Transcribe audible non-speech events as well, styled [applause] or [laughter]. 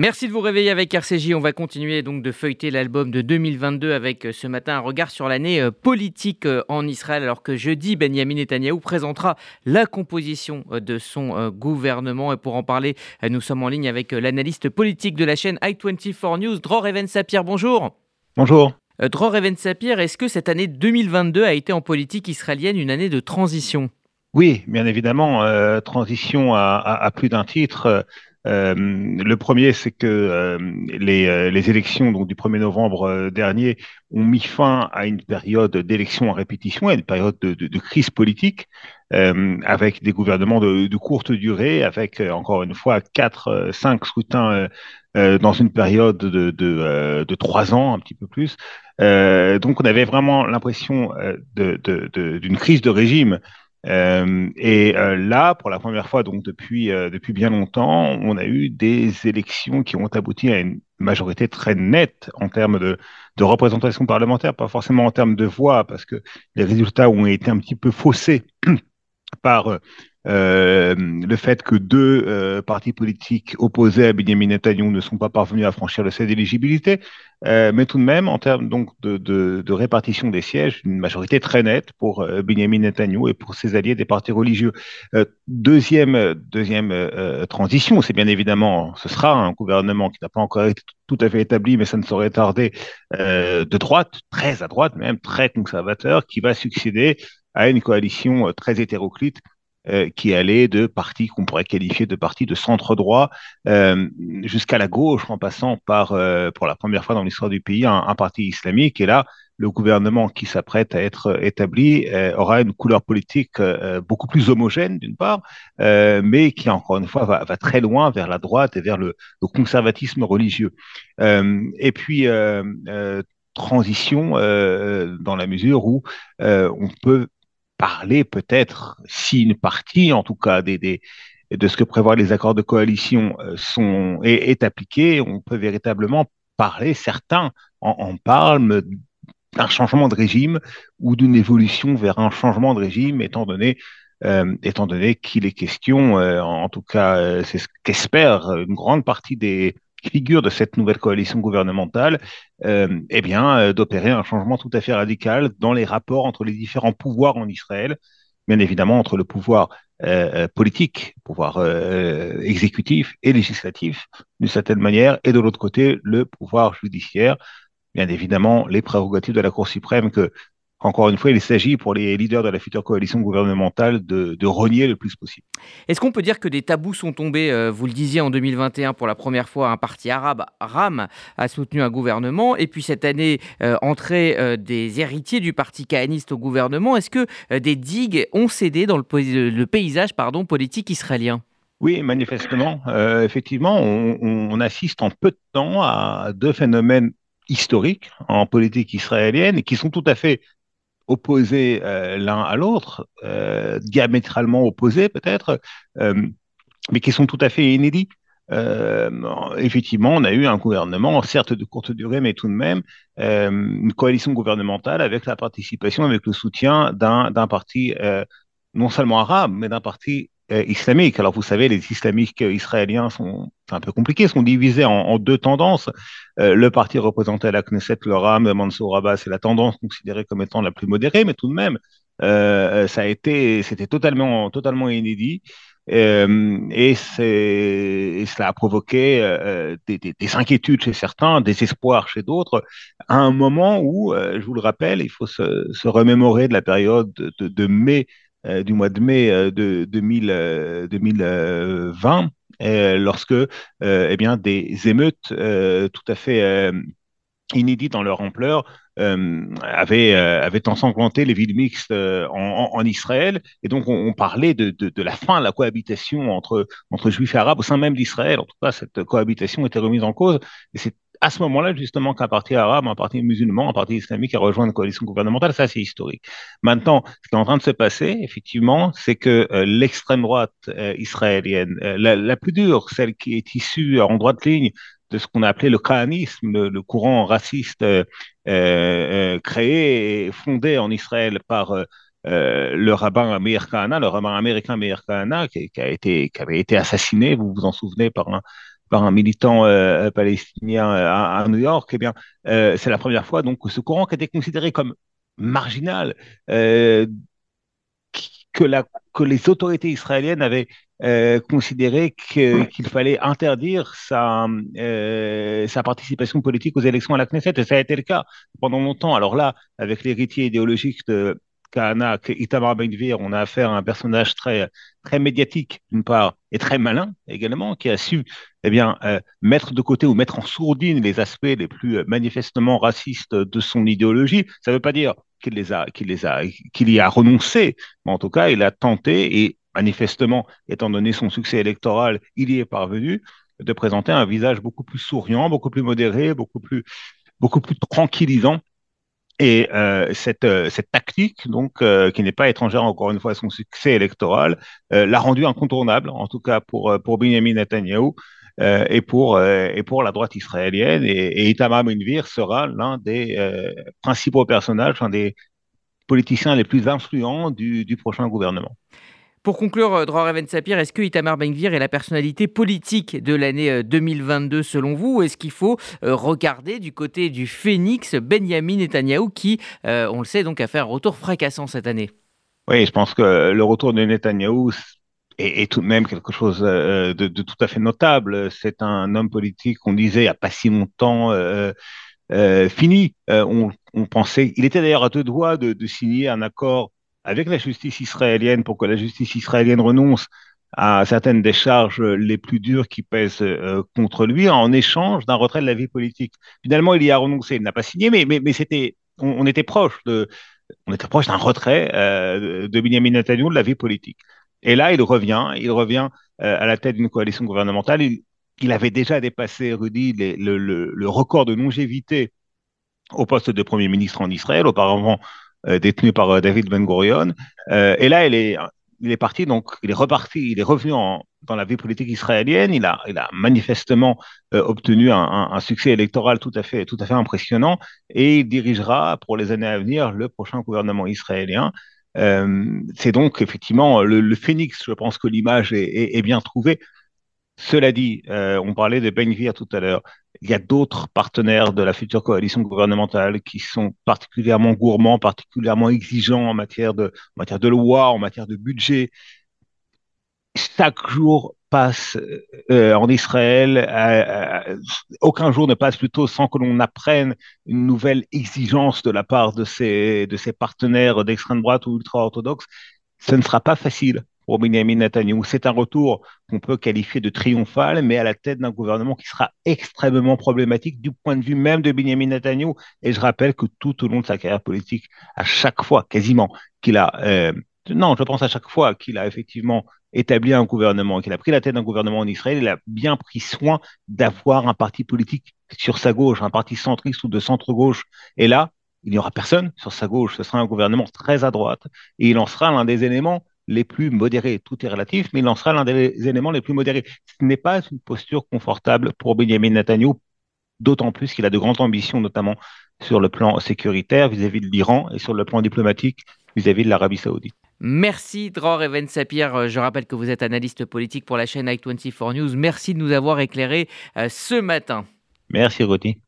Merci de vous réveiller avec RCJ. On va continuer donc de feuilleter l'album de 2022 avec euh, ce matin un regard sur l'année euh, politique euh, en Israël, alors que jeudi, Benjamin Netanyahou présentera la composition de son gouvernement. Et pour en parler, nous sommes en ligne avec l'analyste politique de la chaîne i24 News, Dror Even Sapir. Bonjour. Bonjour. Dror Even Sapir, est-ce que cette année 2022 a été en politique israélienne une année de transition? Oui, bien évidemment, transition à, plus d'un titre. Euh, le premier, c'est que euh, les, euh, les, élections donc, du 1er novembre dernier ont mis fin à une période d'élections en répétition, à une période de, crise politique, avec des gouvernements de, de, courte durée, avec encore une fois quatre, cinq scrutins dans une période de, de, trois ans, un petit peu plus. donc on avait vraiment l'impression d'une crise de régime euh, et euh, là, pour la première fois, donc depuis, euh, depuis bien longtemps, on a eu des élections qui ont abouti à une majorité très nette en termes de, de représentation parlementaire, pas forcément en termes de voix, parce que les résultats ont été un petit peu faussés [clears throat] par euh, le fait que deux euh, partis politiques opposés à Benjamin Netanyahu ne sont pas parvenus à franchir le seuil d'éligibilité, euh, mais tout de même, en termes donc de, répartition des sièges, une majorité très nette pour Benjamin Netanyahu et pour ses alliés des partis religieux. Deuxième deuxième transition, c'est bien évidemment, ce sera un gouvernement qui n'a pas encore été tout à fait établi, mais ça ne saurait tarder, de droite, très à droite, même très conservateur, qui va succéder à une coalition très hétéroclite euh, qui allait de partis qu'on pourrait qualifier de partis de centre droit euh, jusqu'à la gauche, en passant par, euh, pour la première fois dans l'histoire du pays, un, parti islamique. Et là, le gouvernement qui s'apprête à être établi aura une couleur politique beaucoup plus homogène, d'une part, mais qui, encore une fois, va, très loin vers la droite et vers le, conservatisme religieux. et puis, transition dans la mesure où on peut parler peut-être, si une partie, en tout cas, de ce que prévoient les accords de coalition euh, sont, est, est appliqué, on peut véritablement parler, certains en, en parlent d'un changement de régime ou d'une évolution vers un changement de régime, étant donné euh, qu'il est question, euh, en tout cas, c'est ce qu'espère une grande partie des, figure de cette nouvelle coalition gouvernementale, euh, eh bien, euh, d'opérer un changement tout à fait radical dans les rapports entre les différents pouvoirs en Israël, bien évidemment entre le pouvoir euh, politique, pouvoir exécutif et législatif, d'une certaine manière, et de l'autre côté, le pouvoir judiciaire, bien évidemment, les prérogatives de la Cour suprême que encore une fois, il s'agit pour les leaders de la future coalition gouvernementale de, de renier le plus possible. Est-ce qu'on peut dire que des tabous sont tombés euh, Vous le disiez en 2021, pour la première fois, un parti arabe, RAM, a soutenu un gouvernement. Et puis cette année, euh, entrée euh, des héritiers du parti kahaniste au gouvernement. Est-ce que des digues ont cédé dans le, le paysage pardon, politique israélien? Oui, manifestement. effectivement, on, on, assiste en peu de temps à deux phénomènes historiques en politique israélienne qui sont tout à fait opposés euh, l'un à l'autre, euh, diamétralement opposés peut-être, euh, mais qui sont tout à fait inédits. effectivement, on a eu un gouvernement, certes de courte durée, mais tout de même, une coalition gouvernementale avec la participation, avec le soutien d'un parti non seulement arabe, mais d'un parti islamique. Alors vous savez, les islamistes israéliens sont un peu compliqués, sont divisés en, deux tendances. Euh, le parti représenté à la Knesset, le Ram, Mansour Abbas, c'est la tendance considérée comme étant la plus modérée, mais tout de même, euh, ça a été, c'était totalement, totalement inédit. et, cela a provoqué des, des, des, inquiétudes chez certains, des espoirs chez d'autres, à un moment où, je vous le rappelle, il faut se, remémorer de la période de, de mai euh, du mois de mai euh, de, 2000, 2020, euh, lorsque eh bien, des émeutes tout à fait inédites dans leur ampleur avaient, avaient ensanglanté les villes mixtes en, Israël. Et donc, on, parlait de, de, de, la fin de la cohabitation entre, entre juifs et arabes au sein même d'Israël. En tout cas, cette cohabitation était remise en cause. Et c'est à ce moment-là, justement, qu'un parti arabe, un parti musulman, un parti islamique a rejoint une coalition gouvernementale, ça c'est historique. Maintenant, ce qui est en train de se passer, effectivement, c'est que euh, l'extrême droite euh, israélienne, euh, la, plus dure, celle qui est issue en droite ligne de ce qu'on a appelé le kahanisme, le, courant raciste créé et fondé en Israël par le rabbin Meir Kahana, le rabbin américain Meir Kahana, qui, a été, qui avait été assassiné, vous vous en souvenez, par un par un militant palestinien à, New York, eh bien, c'est la première fois donc que ce courant qui était considéré comme marginal, que, la, que les autorités israéliennes avaient euh, considéré qu'il fallait interdire sa, euh, sa participation politique aux élections à la Knesset, et ça a été le cas pendant longtemps. Alors là, avec l'héritier idéologique de Kahana, Itamar ben on a affaire à un personnage très, très médiatique, d'une part, et très malin également, qui a su eh bien, euh, mettre de côté ou mettre en sourdine les aspects les plus manifestement racistes de son idéologie. Ça ne veut pas dire qu'il les a, qu'il les a, qu'il y a renoncé, mais en tout cas, il a tenté et manifestement, étant donné son succès électoral, il y est parvenu, de présenter un visage beaucoup plus souriant, beaucoup plus modéré, beaucoup plus, beaucoup plus tranquillisant. Et euh, cette, euh, cette tactique, donc, euh, qui n'est pas étrangère encore une fois à son succès électoral, l'a rendu incontournable, en tout cas pour, pour Benjamin Netanyahu et, pour, et pour la droite israélienne. Et, et Itamar sera l'un des principaux personnages, l'un des politiciens les plus influents du, du prochain gouvernement. Pour conclure, euh, Dror Even Sapir, est-ce que Itamar Ben-Gvir est la personnalité politique de l'année 2022 euh, selon vous ou est-ce qu'il faut euh, regarder du côté du phénix Benjamin Netanyahu qui, on le sait, donc a fait un retour fracassant cette année? Oui, je pense que le retour de Netanyahu est, tout de même quelque chose de, tout à fait notable. C'est un homme politique, on disait, il n'y a pas si longtemps. fini. On, pensait, il était d'ailleurs à deux doigts de, de signer un accord avec la justice israélienne pour que la justice israélienne renonce à certaines des charges les plus dures qui pèsent euh, contre lui en échange d'un retrait de la vie politique. Finalement, il y a renoncé, il n'a pas signé, mais, mais, mais c'était, on, était proche de, on était proche d'un retrait euh, de Benjamin Netanyahu de la vie politique. Et là, il revient, il revient euh, à la tête d'une coalition gouvernementale. Il, avait déjà dépassé, Rudy, le, le record de longévité au poste de Premier ministre en Israël. Auparavant, euh, détenu par euh, David Ben Gurion. Euh, et là, il est, il est parti, donc il est reparti, il est revenu dans la vie politique israélienne. Il a, il a manifestement obtenu un, succès électoral tout à fait, tout à fait impressionnant, et il dirigera pour les années à venir le prochain gouvernement israélien. c'est donc effectivement le, phénix. Je pense que l'image est, est, bien trouvée. Cela dit, on parlait de Ben Gvir tout à l'heure il y a d'autres partenaires de la future coalition gouvernementale qui sont particulièrement gourmands, particulièrement exigeants en matière de, matière de loi, en matière de budget. Chaque jour passe euh, en Israël, euh, euh, aucun jour ne passe plutôt sans que l'on apprenne une nouvelle exigence de la part de ces, de ces partenaires d'extrême droite ou ultra-orthodoxes. Ce ne sera pas facile pour Benjamin Netanyahu. C'est un retour qu'on peut qualifier de triomphal, mais à la tête d'un gouvernement qui sera extrêmement problématique du point de vue même de Benjamin Netanyahu. Et je rappelle que tout au long de sa carrière politique, à chaque fois, quasiment, qu'il a, euh, non, je pense à chaque fois qu'il a effectivement établi un gouvernement, qu'il a pris la tête d'un gouvernement en Israël, il a bien pris soin d'avoir un parti politique sur sa gauche, un parti centriste ou de centre-gauche. Et là, il n'y aura personne sur sa gauche. Ce sera un gouvernement très à droite et il en sera l'un des éléments les plus modérés. Tout est relatif, mais il en sera l'un des éléments les plus modérés. Ce n'est pas une posture confortable pour Benjamin Netanyahu, d'autant plus qu'il a de grandes ambitions, notamment sur le plan sécuritaire vis-à-vis de l'Iran et sur le plan diplomatique vis-à-vis de l'Arabie saoudite. Merci Dror Even Sapir. Je rappelle que vous êtes analyste politique pour la chaîne i24 News. Merci de nous avoir éclairé euh, ce matin. Merci Roti.